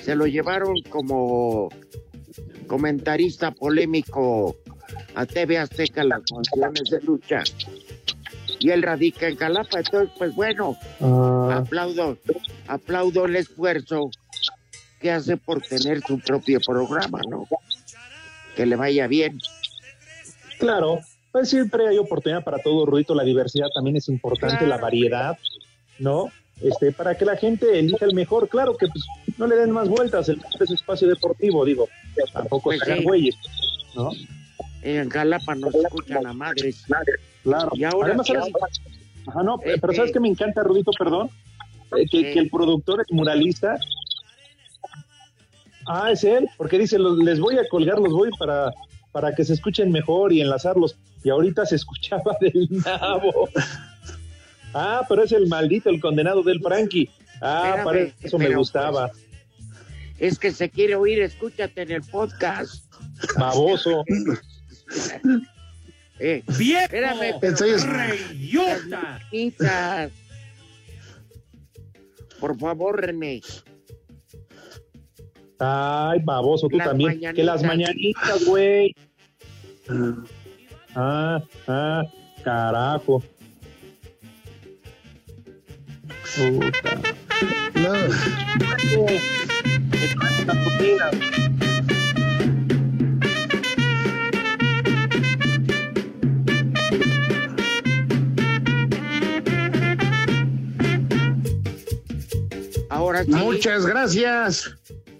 Speaker 4: se lo llevaron como comentarista polémico a TV Azteca las funciones de lucha. Y él radica en Calapa, entonces pues bueno, aplaudo, aplaudo el esfuerzo que hace por tener su propio programa, ¿no? Que le vaya bien.
Speaker 3: Claro, pues siempre hay oportunidad para todo, Rudito, la diversidad también es importante, la variedad, ¿no? Este, para que la gente elija el mejor, claro que pues no le den más vueltas, el es espacio deportivo, digo, tampoco
Speaker 4: Pues
Speaker 3: se hagan
Speaker 4: sí.
Speaker 3: güeyes, ¿no?
Speaker 4: En Calapa nos escuchan a madres.
Speaker 3: Claro.
Speaker 4: Y ahora
Speaker 3: Además, ¿sabes? Ajá, no,
Speaker 4: Eh,
Speaker 3: pero ¿sabes
Speaker 4: eh.
Speaker 3: qué me encanta, Rudito, perdón? Eh, que, que el productor es muralista. Ah, es él, porque dice, los- les voy a colgar, los voy para, para que se escuchen mejor y enlazarlos. Y ahorita se escuchaba del nabo. Ah, pero es el maldito, el condenado del Frankie. Ah,
Speaker 4: Espérame,
Speaker 3: para eso me gustaba.
Speaker 4: Es que se quiere oír, escúchate en el podcast.
Speaker 3: Baboso.
Speaker 4: Eh,
Speaker 26: ¡Viejo!
Speaker 4: espérame. Por favor, René.
Speaker 3: Ay, baboso, tú
Speaker 4: Las
Speaker 3: también. Que las
Speaker 4: mañanitas.
Speaker 3: güey. Ah, ah, carajo. Puta.
Speaker 4: Ahora sí.
Speaker 34: Muchas gracias.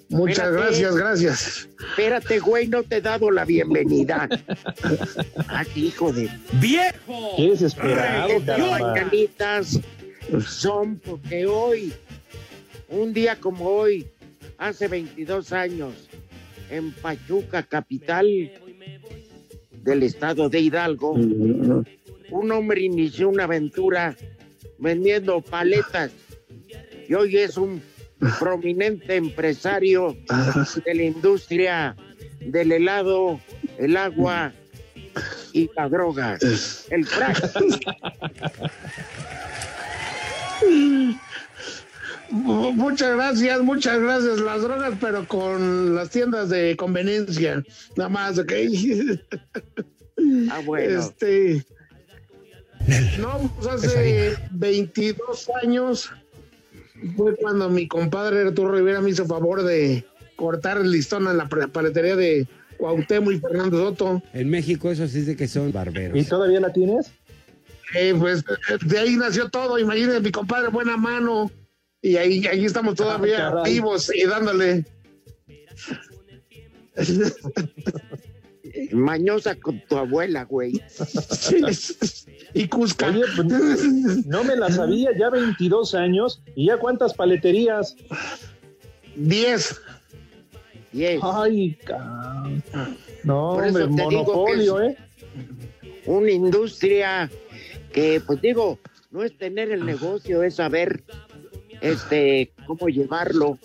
Speaker 34: Muchas
Speaker 4: Espérate.
Speaker 34: gracias, gracias.
Speaker 4: Espérate, güey, no te he dado la bienvenida. Aquí, hijo de.
Speaker 26: ¡Viejo!
Speaker 3: Qué desesperado,
Speaker 4: Estas mañanitas son porque hoy, un día como hoy, hace 22 años, en Pachuca, capital del estado de Hidalgo, un hombre inició una aventura vendiendo paletas y hoy es un prominente empresario de la industria del helado, el agua y la droga, el crack.
Speaker 34: Mu- Muchas gracias, muchas gracias. Las drogas, pero con las tiendas de conveniencia. Nada más, ¿ok?
Speaker 4: Ah, bueno.
Speaker 34: Este. No, pues hace 22 años fue cuando mi compadre Arturo Rivera me hizo favor de cortar el listón en la paletería de Cuauhtémoc y Fernando Soto.
Speaker 28: En México eso sí es de que son barberos.
Speaker 3: ¿Y todavía la tienes?
Speaker 34: Eh, pues de ahí nació todo, imagínate, mi compadre, buena mano. Y ahí, ahí estamos todavía
Speaker 3: caray.
Speaker 34: vivos y dándole.
Speaker 4: Mañosa con tu abuela, güey.
Speaker 34: y Cusca.
Speaker 3: Oye, pues, no me la sabía, ya 22 años. ¿Y ya cuántas paleterías?
Speaker 34: 10.
Speaker 4: 10.
Speaker 3: Ay, ca- no, hombre, monopolio, ¿eh?
Speaker 4: Una industria que, pues digo, no es tener el negocio, es saber este cómo llevarlo.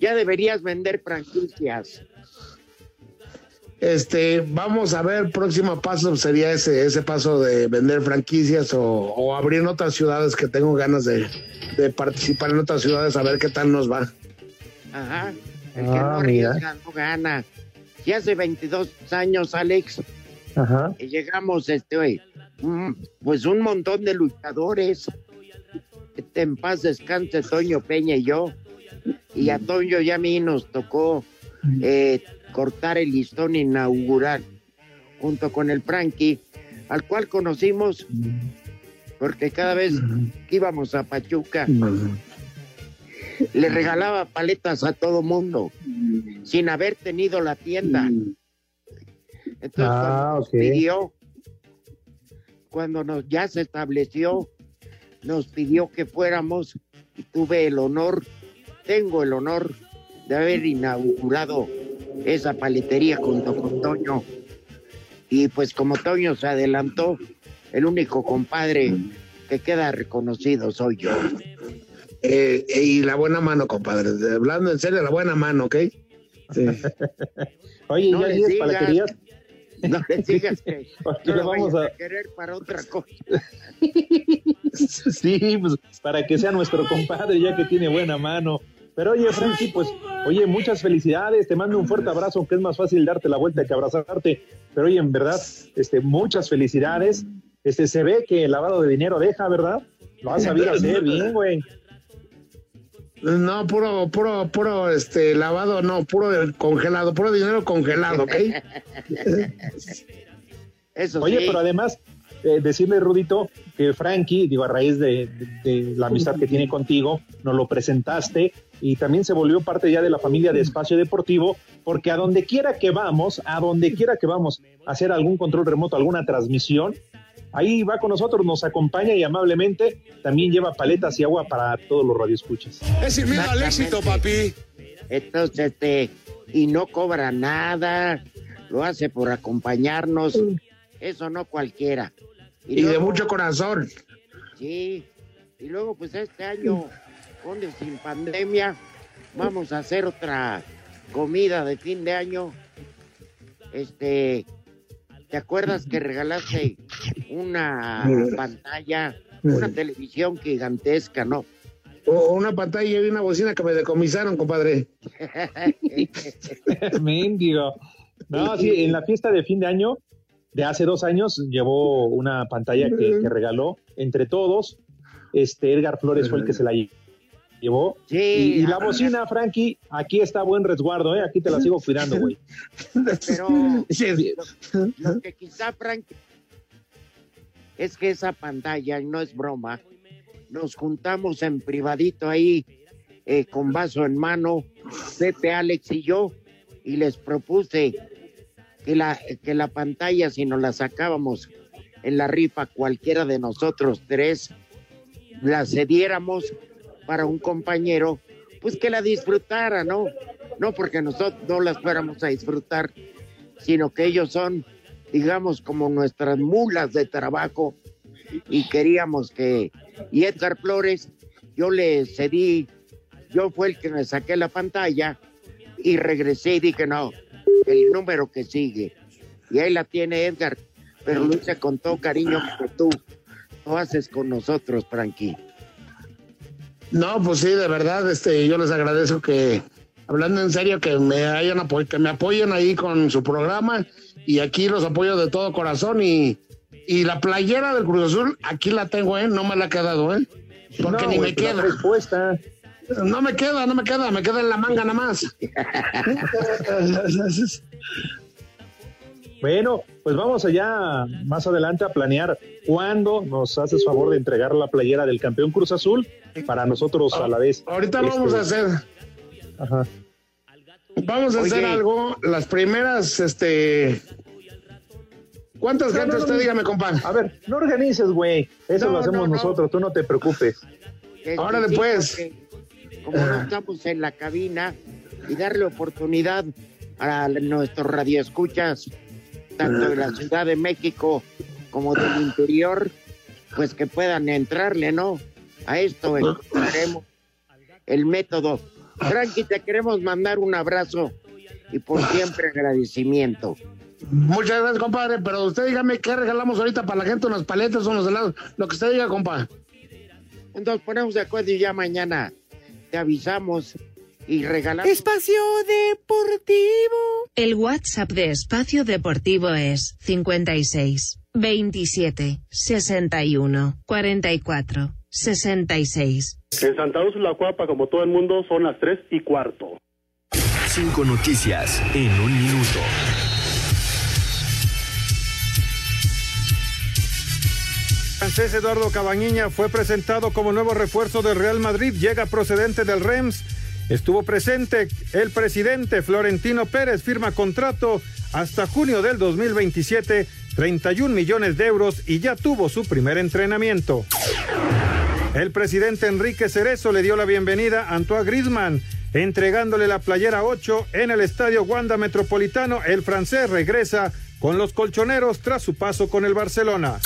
Speaker 4: Ya deberías vender franquicias.
Speaker 34: Este, vamos a ver, próximo paso sería ese, ese paso de vender franquicias o, o abrir en otras ciudades que tengo ganas de, de participar en otras ciudades a ver qué tal nos va.
Speaker 4: Ajá. El que
Speaker 3: Ah,
Speaker 4: no arriesga no gana. Y hace 22 años, Alex,
Speaker 3: Ajá.
Speaker 4: llegamos, este, mm, pues un montón de luchadores. Este, en paz descanse Toño Peña y yo. Y a Toño y a mí nos tocó eh, cortar el listón inaugural junto con el Frankie, al cual conocimos porque cada vez que íbamos a Pachuca le regalaba paletas a todo mundo sin haber tenido la tienda. Entonces,
Speaker 3: Ah,
Speaker 4: nos
Speaker 3: ok.
Speaker 4: pidió, cuando nos, ya se estableció, nos pidió que fuéramos y tuve el honor, tengo el honor de haber inaugurado esa paletería junto con Toño. Y pues como Toño se adelantó, el único compadre que queda reconocido soy yo.
Speaker 34: Eh, y la buena mano, compadre. Hablando en serio, la buena mano, ¿ok? Sí.
Speaker 3: Oye,
Speaker 4: No
Speaker 3: ya
Speaker 4: le
Speaker 3: 10
Speaker 4: sigas.
Speaker 3: paleterías.
Speaker 4: No le digas que
Speaker 3: Porque
Speaker 4: no
Speaker 3: le
Speaker 4: lo
Speaker 3: vamos a
Speaker 4: querer para otra cosa.
Speaker 3: Sí, pues para que sea nuestro compadre, ya que tiene buena mano. Pero oye, Frankie, pues, oye, muchas felicidades, te mando un fuerte abrazo, aunque es más fácil darte la vuelta que abrazarte. Pero oye, en verdad, este, muchas felicidades. Este, se ve que el lavado de dinero deja, ¿verdad? Lo has sabido hacer bien, güey.
Speaker 34: No, puro, puro, puro, este, lavado, no, puro congelado, puro dinero congelado, ¿ok?
Speaker 4: Eso
Speaker 3: Oye,
Speaker 4: sí.
Speaker 3: pero además, eh, decirle, Rudito, que Frankie, digo, a raíz de, de- de la amistad que tiene contigo, nos lo presentaste y también se volvió parte ya de la familia de Espacio Deportivo, porque a donde quiera que vamos, a donde quiera que vamos a hacer algún control remoto, alguna transmisión, ahí va con nosotros, nos acompaña y amablemente también lleva paletas y agua para todos los radioescuchas.
Speaker 4: Es miedo al éxito, papi. Entonces, este, y no cobra nada, lo hace por acompañarnos. Eso no cualquiera.
Speaker 34: Y de mucho corazón.
Speaker 4: Sí, y luego pues este año, con y sin pandemia, vamos a hacer otra comida de fin de año. Este, ¿te acuerdas que regalaste una pantalla, una televisión gigantesca, no?
Speaker 34: O una pantalla y una bocina que me decomisaron, compadre.
Speaker 3: Mendigo. No, sí, en la fiesta de fin de año de hace dos años llevó una pantalla que, que regaló entre todos. Este Edgar Flores fue el que se la lle- llevó.
Speaker 4: Sí,
Speaker 3: y, y la
Speaker 4: ah,
Speaker 3: bocina, Frankie, aquí está buen resguardo, ¿eh? Aquí te la sigo cuidando, güey.
Speaker 4: Pero lo, lo que quizá, Frank, es que esa pantalla, y no es broma, nos juntamos en privadito ahí, eh, con vaso en mano, Pepe, Alex y yo, y les propuse que la, que la pantalla, si nos la sacábamos en la rifa, cualquiera de nosotros tres, la cediéramos para un compañero, pues que la disfrutara, ¿no? No porque nosotros no las fuéramos a disfrutar, sino que ellos son, digamos, como nuestras mulas de trabajo y queríamos que... Y Edgar Flores, yo le cedí, yo fue el que me saqué la pantalla y regresé y dije, no, el número que sigue. Y ahí la tiene Edgar, pero hice con todo cariño que tú lo haces con nosotros, Frankie.
Speaker 34: No, pues sí, de verdad, este, yo les agradezco que, hablando en serio, que me hayan apoy- que me apoyen ahí con su programa y aquí los apoyo de todo corazón y, y la playera del Cruz Azul, aquí la tengo, ¿eh? No me la ha quedado, ¿eh? Porque
Speaker 3: No,
Speaker 34: ni me
Speaker 3: pues la
Speaker 34: queda.
Speaker 3: traes puesta.
Speaker 34: No me queda, no me queda, me queda en la manga nada más.
Speaker 3: Bueno, pues vamos allá más adelante a planear cuándo nos haces favor de entregar la playera del campeón Cruz Azul para nosotros a la vez.
Speaker 34: Ahorita lo
Speaker 3: Este,
Speaker 34: vamos a hacer.
Speaker 3: Ajá.
Speaker 34: Vamos a hacer algo. Las primeras, este. ¿Cuántas
Speaker 3: No,
Speaker 34: gentes
Speaker 3: no, no,
Speaker 34: usted dígame, compa?
Speaker 3: A ver, no organices, güey. Eso
Speaker 4: No,
Speaker 3: lo hacemos
Speaker 4: no, no.
Speaker 3: nosotros, tú no te preocupes.
Speaker 4: Este,
Speaker 34: pues.
Speaker 4: porque Como no estamos en la cabina y darle oportunidad a nuestros radioescuchas, tanto de la Ciudad de México como del interior, pues que puedan entrarle, ¿no? A esto encontraremos el método. Frankie, te queremos mandar un abrazo y por siempre agradecimiento.
Speaker 34: Muchas gracias, compadre. Pero usted dígame qué regalamos ahorita para la gente, unas paletas, unos helados. Lo que usted diga, compa.
Speaker 4: Nos ponemos de acuerdo y ya mañana te avisamos y regalamos.
Speaker 35: Espacio Deportivo. El WhatsApp de Espacio Deportivo es 56 27 61 44 66.
Speaker 36: En Santa Úrsula Cuapa, como todo el mundo, son las tres y cuarto.
Speaker 37: Cinco noticias en un minuto.
Speaker 38: Francés Eduardo Cabañiña fue presentado como nuevo refuerzo del Real Madrid, llega procedente del Rems. Estuvo presente el presidente Florentino Pérez, firma contrato hasta junio del 2027, 31 millones de euros y ya tuvo su primer entrenamiento. El presidente Enrique Cerezo le dio la bienvenida a Antoine Griezmann, entregándole la playera 8 en el estadio Wanda Metropolitano. El francés regresa con los colchoneros tras su paso con el Barcelona.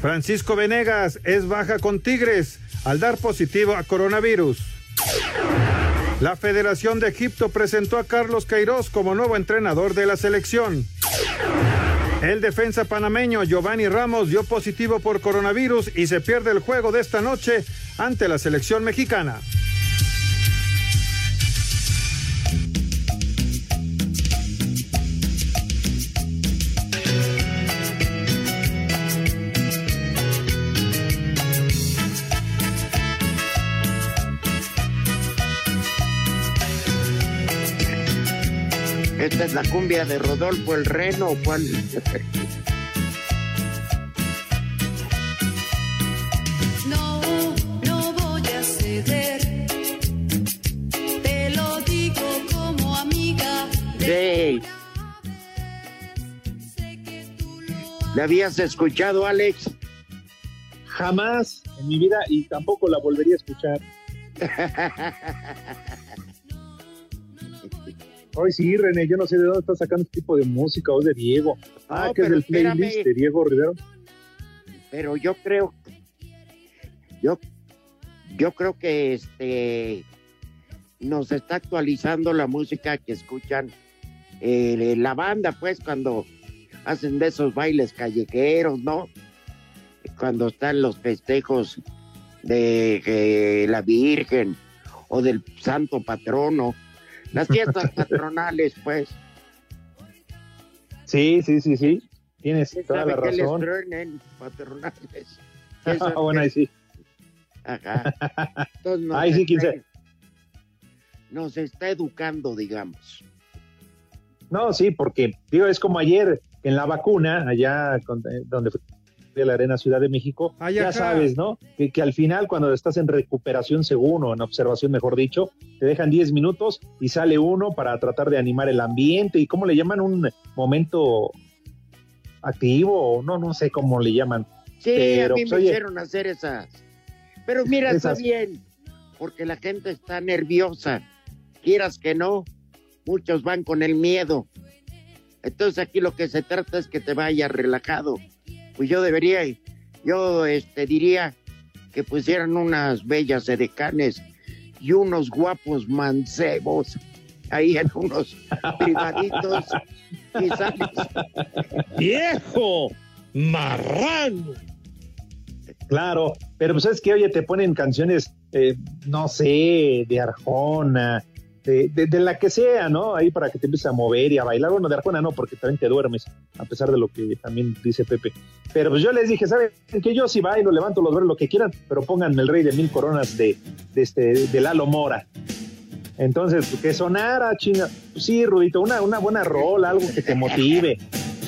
Speaker 38: Francisco Venegas es baja con Tigres al dar positivo a coronavirus. La Federación de Egipto presentó a Carlos Queiroz como nuevo entrenador de la selección. El defensa panameño Giovanni Ramos dio positivo por coronavirus y se pierde el juego de esta noche ante la selección mexicana.
Speaker 4: Esta es la cumbia de Rodolfo el Reno, Juan.
Speaker 2: No, no voy a ceder. Te lo digo como amiga.
Speaker 4: Sí. ¿La habías escuchado, Alex?
Speaker 3: Jamás en mi vida y tampoco la volvería a escuchar. Ay, sí, René, yo no sé de dónde está sacando este tipo de música, o de Diego. Ah,
Speaker 4: No,
Speaker 3: que es del playlist de Diego Rivero.
Speaker 4: Pero yo creo, yo, yo creo que este nos está actualizando la música que escuchan eh, la banda, pues, cuando hacen de esos bailes callejeros, ¿no? Cuando están los festejos de eh, la Virgen o del Santo Patrono, las fiestas patronales, pues.
Speaker 3: Sí, sí, sí, sí. Tienes toda
Speaker 4: ¿Sabe
Speaker 3: la
Speaker 4: les
Speaker 3: razón.
Speaker 4: truenen patronales?
Speaker 3: Ah, bueno, ahí sí.
Speaker 4: Ajá. Entonces nos
Speaker 3: Ahí sí, quién
Speaker 4: está-
Speaker 3: sabe.
Speaker 4: Nos está educando, digamos.
Speaker 3: No, sí, porque digo, es como ayer en la vacuna, allá con- eh, donde a la Arena Ciudad de México,
Speaker 38: Ay,
Speaker 3: ya sabes, ¿no? Que, que al final, cuando estás en recuperación según o en observación, mejor dicho, te dejan 10 minutos y sale uno para tratar de animar el ambiente y cómo le llaman un momento activo, o no, no sé cómo le llaman.
Speaker 4: Sí,
Speaker 3: Pero,
Speaker 4: a mí
Speaker 3: pues,
Speaker 4: me
Speaker 3: oye,
Speaker 4: hicieron hacer esas. Pero mira, está bien, porque la gente está nerviosa. Quieras que no, muchos van con el miedo. Entonces aquí lo que se trata es que te vayas relajado. Pues yo debería, yo este diría que pusieran unas bellas edecanes y unos guapos mancebos ahí en unos privaditos y sales.
Speaker 3: ¡Viejo! ¡Marrano! Claro, pero pues es que, oye, te ponen canciones, eh, no sé, de Arjona, de, de- de la que sea, ¿no? Ahí para que te empieces a mover y a bailar. Bueno, de Arjona no, porque también te duermes, a pesar de lo que también dice Pepe. Pero pues yo les dije, ¿saben? Que yo sí bailo, levanto los brazos, lo que quieran, pero pónganme el rey de mil coronas de, de este, de Lalo Mora. Entonces, pues, que sonara, chinga. Pues sí, Rudito, una, una buena rola, algo que te motive.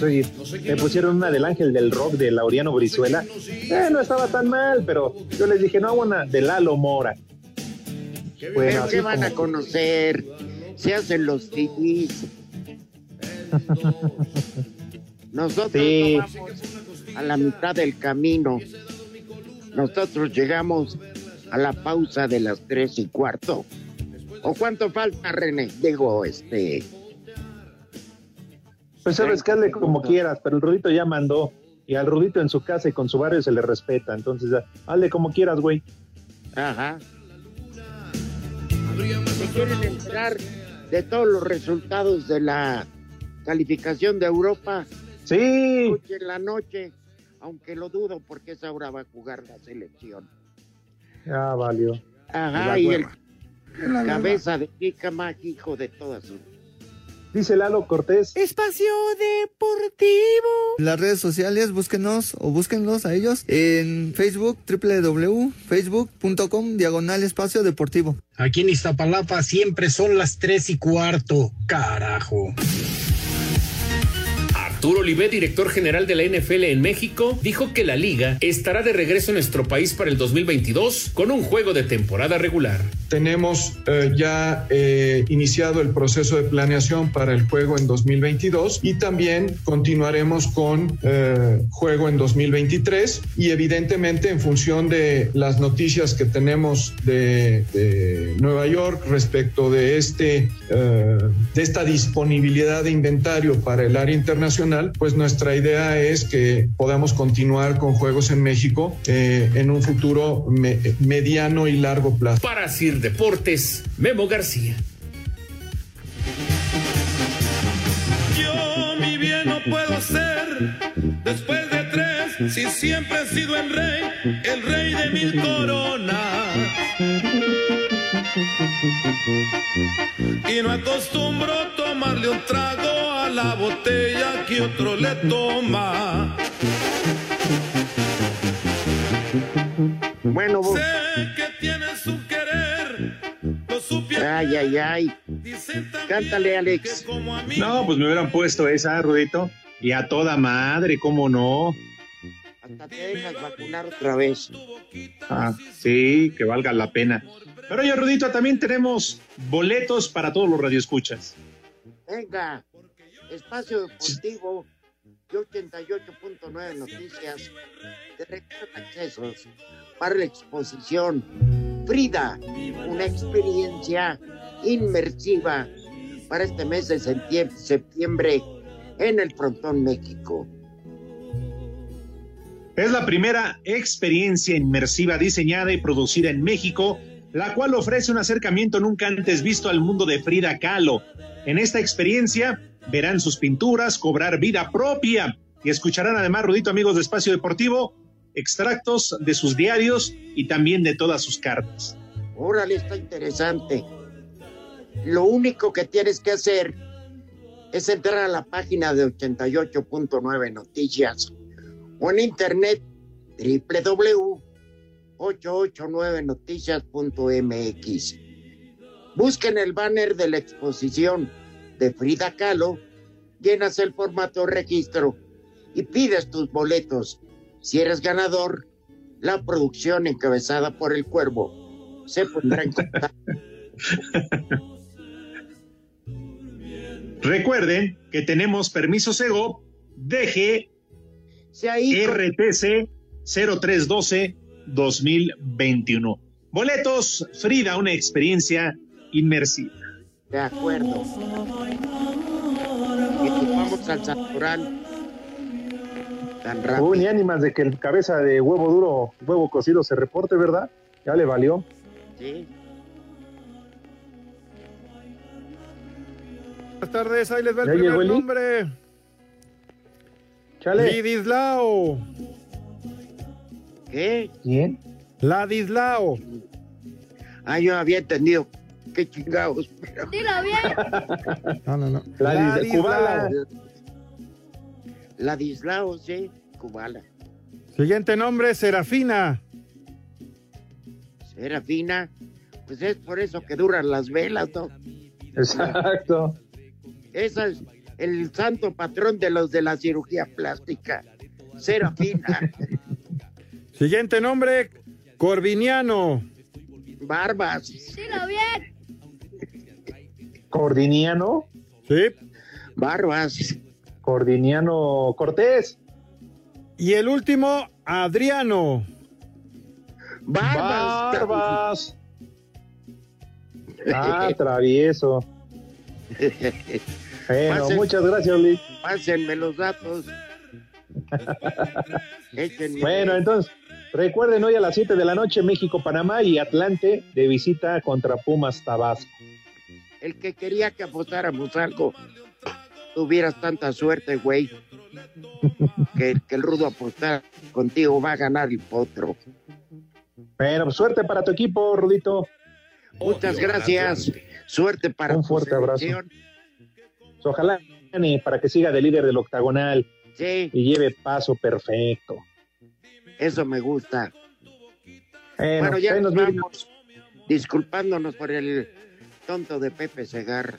Speaker 3: Oye, me pusieron una del ángel del rock de Laureano Brizuela. Eh, no estaba tan mal, pero yo les dije, no, una de Lalo Mora. Bueno,
Speaker 4: ¿Pero
Speaker 3: así
Speaker 4: qué van
Speaker 3: como
Speaker 4: a conocer? se hacen los fifís. Nosotros
Speaker 3: Sí.
Speaker 4: no vamos a la mitad del camino. Nosotros llegamos a la pausa de las tres y cuarto. ¿O cuánto falta, René? Digo, este.
Speaker 3: Pues sabes que hazle como quieras, pero el Rudito ya mandó. Y al Rudito en su casa y con su barrio se le respeta. Entonces, hazle como quieras, güey.
Speaker 4: Ajá. ¿Se quieren enterar de todos los resultados de la calificación de Europa?
Speaker 3: Sí.
Speaker 4: en la noche, aunque lo dudo porque esa hora va a jugar la selección.
Speaker 3: Ya valió.
Speaker 4: Ajá,
Speaker 3: Y
Speaker 4: el cabeza de Kikama, hijo de todas sus.
Speaker 3: Dice Lalo Cortés.
Speaker 39: Espacio Deportivo. Las redes sociales, búsquenos o búsquenlos a ellos en Facebook, www.facebook.com, diagonal espacio deportivo.
Speaker 40: Aquí en Iztapalapa siempre son las tres y cuarto. Carajo.
Speaker 41: Arturo Olivet, director general de la NFL en México, dijo que la liga estará de regreso en nuestro país para el 2022 con un juego de temporada regular.
Speaker 42: Tenemos eh, ya eh, iniciado el proceso de planeación para el juego en 2022 y también continuaremos con eh, juego en 2023 y evidentemente en función de las noticias que tenemos de, de Nueva York respecto de, este, eh, de esta disponibilidad de inventario para el área internacional, pues nuestra idea es que podamos continuar con juegos en México eh, en un futuro me- mediano y largo plazo.
Speaker 41: Para Sir Deportes, Memo García.
Speaker 2: Yo mi bien no puedo ser después de tres, si siempre he sido el rey, el rey de mil coronas. Y no acostumbro tomarle un trago la botella que otro le toma.
Speaker 4: Bueno, vos.
Speaker 2: Sé que tiene su querer, lo supe
Speaker 4: Ay, ay, ay. Cántale, Alex.
Speaker 3: No, pues me hubieran puesto esa, Rudito. Y a toda madre, ¿cómo no?
Speaker 4: Hasta te dejas vacunar otra vez.
Speaker 3: Ah, sí, que valga la pena. Pero oye, Rudito, también tenemos boletos para todos los radioescuchas.
Speaker 4: Venga, espacio deportivo de 88.9 noticias de de accesos para la exposición Frida, una experiencia inmersiva para este mes de septie- septiembre en el Frontón México.
Speaker 3: Es la primera experiencia inmersiva diseñada y producida en México, la cual ofrece un acercamiento nunca antes visto al mundo de Frida Kahlo. En esta experiencia verán sus pinturas cobrar vida propia y escucharán además, Rudito, amigos de Espacio Deportivo, extractos de sus diarios y también de todas sus cartas.
Speaker 4: Órale, está interesante. Lo único que tienes que hacer es entrar a la página de 88.9 Noticias o en internet www.889noticias.mx. Busquen el banner de la exposición de Frida Kahlo, llenas el formato registro y pides tus boletos. Si eres ganador, la producción encabezada por el Cuervo se pondrá en contacto.
Speaker 3: Recuerden que tenemos permiso SEGO DG RTC 0312 2021. Boletos, Frida, una experiencia inmersiva.
Speaker 4: De acuerdo. Y nos vamos al Santoral. Tan rápido.
Speaker 3: Uy, ni ánimas de que el cabeza de huevo duro, huevo cocido se reporte, ¿verdad? Ya le valió.
Speaker 4: Sí.
Speaker 38: Buenas tardes, ahí les va el
Speaker 3: ¿Ya
Speaker 38: primer
Speaker 3: llegó el link?
Speaker 38: nombre.
Speaker 3: Chale.
Speaker 38: Lidislao.
Speaker 4: ¿Qué?
Speaker 3: ¿Quién?
Speaker 38: Ladislao.
Speaker 4: Ah, yo había entendido. Qué chingados. pero-
Speaker 43: Dilo bien.
Speaker 38: No, no, no.
Speaker 3: Ladis- Kubala.
Speaker 4: Ladislao, sí. Cubala.
Speaker 38: Siguiente nombre, Serafina.
Speaker 4: Serafina. Pues es por eso que duran las velas, ¿no?
Speaker 3: Exacto.
Speaker 4: Esa es el santo patrón de los de la cirugía plástica. Serafina.
Speaker 38: Siguiente nombre, Corviniano.
Speaker 4: Barbas.
Speaker 43: Dilo bien.
Speaker 3: Cordiniano.
Speaker 38: Sí.
Speaker 4: Barbas.
Speaker 3: Cordiniano Cortés.
Speaker 38: Y el último, Adriano.
Speaker 4: Barbas.
Speaker 3: Barbas. Ah, travieso. Bueno, muchas gracias, Luis.
Speaker 4: Pásenme los datos.
Speaker 3: Bueno, entonces, recuerden hoy a las 7 de la noche México-Panamá y Atlante de visita contra Pumas Tabasco.
Speaker 4: El que quería que apostáramos algo, tuvieras tanta suerte, güey. que, que el rudo apostar contigo va a ganar el potro.
Speaker 3: Bueno, pues, suerte para tu equipo, Rudito.
Speaker 4: Muchas gracias. Suerte para
Speaker 3: Un
Speaker 4: tu
Speaker 3: fuerte abrazo.
Speaker 4: selección.
Speaker 3: Pues, Ojalá gane para que siga de líder del octagonal
Speaker 4: Sí,
Speaker 3: y lleve paso perfecto.
Speaker 4: eso me gusta.
Speaker 3: Bueno,
Speaker 4: Bueno, ya nos vamos disculpándonos por el tonto de Pepe Segar.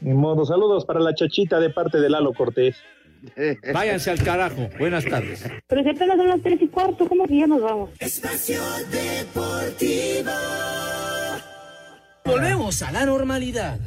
Speaker 3: Ni modo, saludos para la chachita de parte de Lalo Cortés.
Speaker 44: Váyanse al carajo. Buenas tardes.
Speaker 45: Pero si apenas son las tres y cuarto, ¿cómo que ya nos vamos?
Speaker 2: Espacio Deportivo. Volvemos a la normalidad.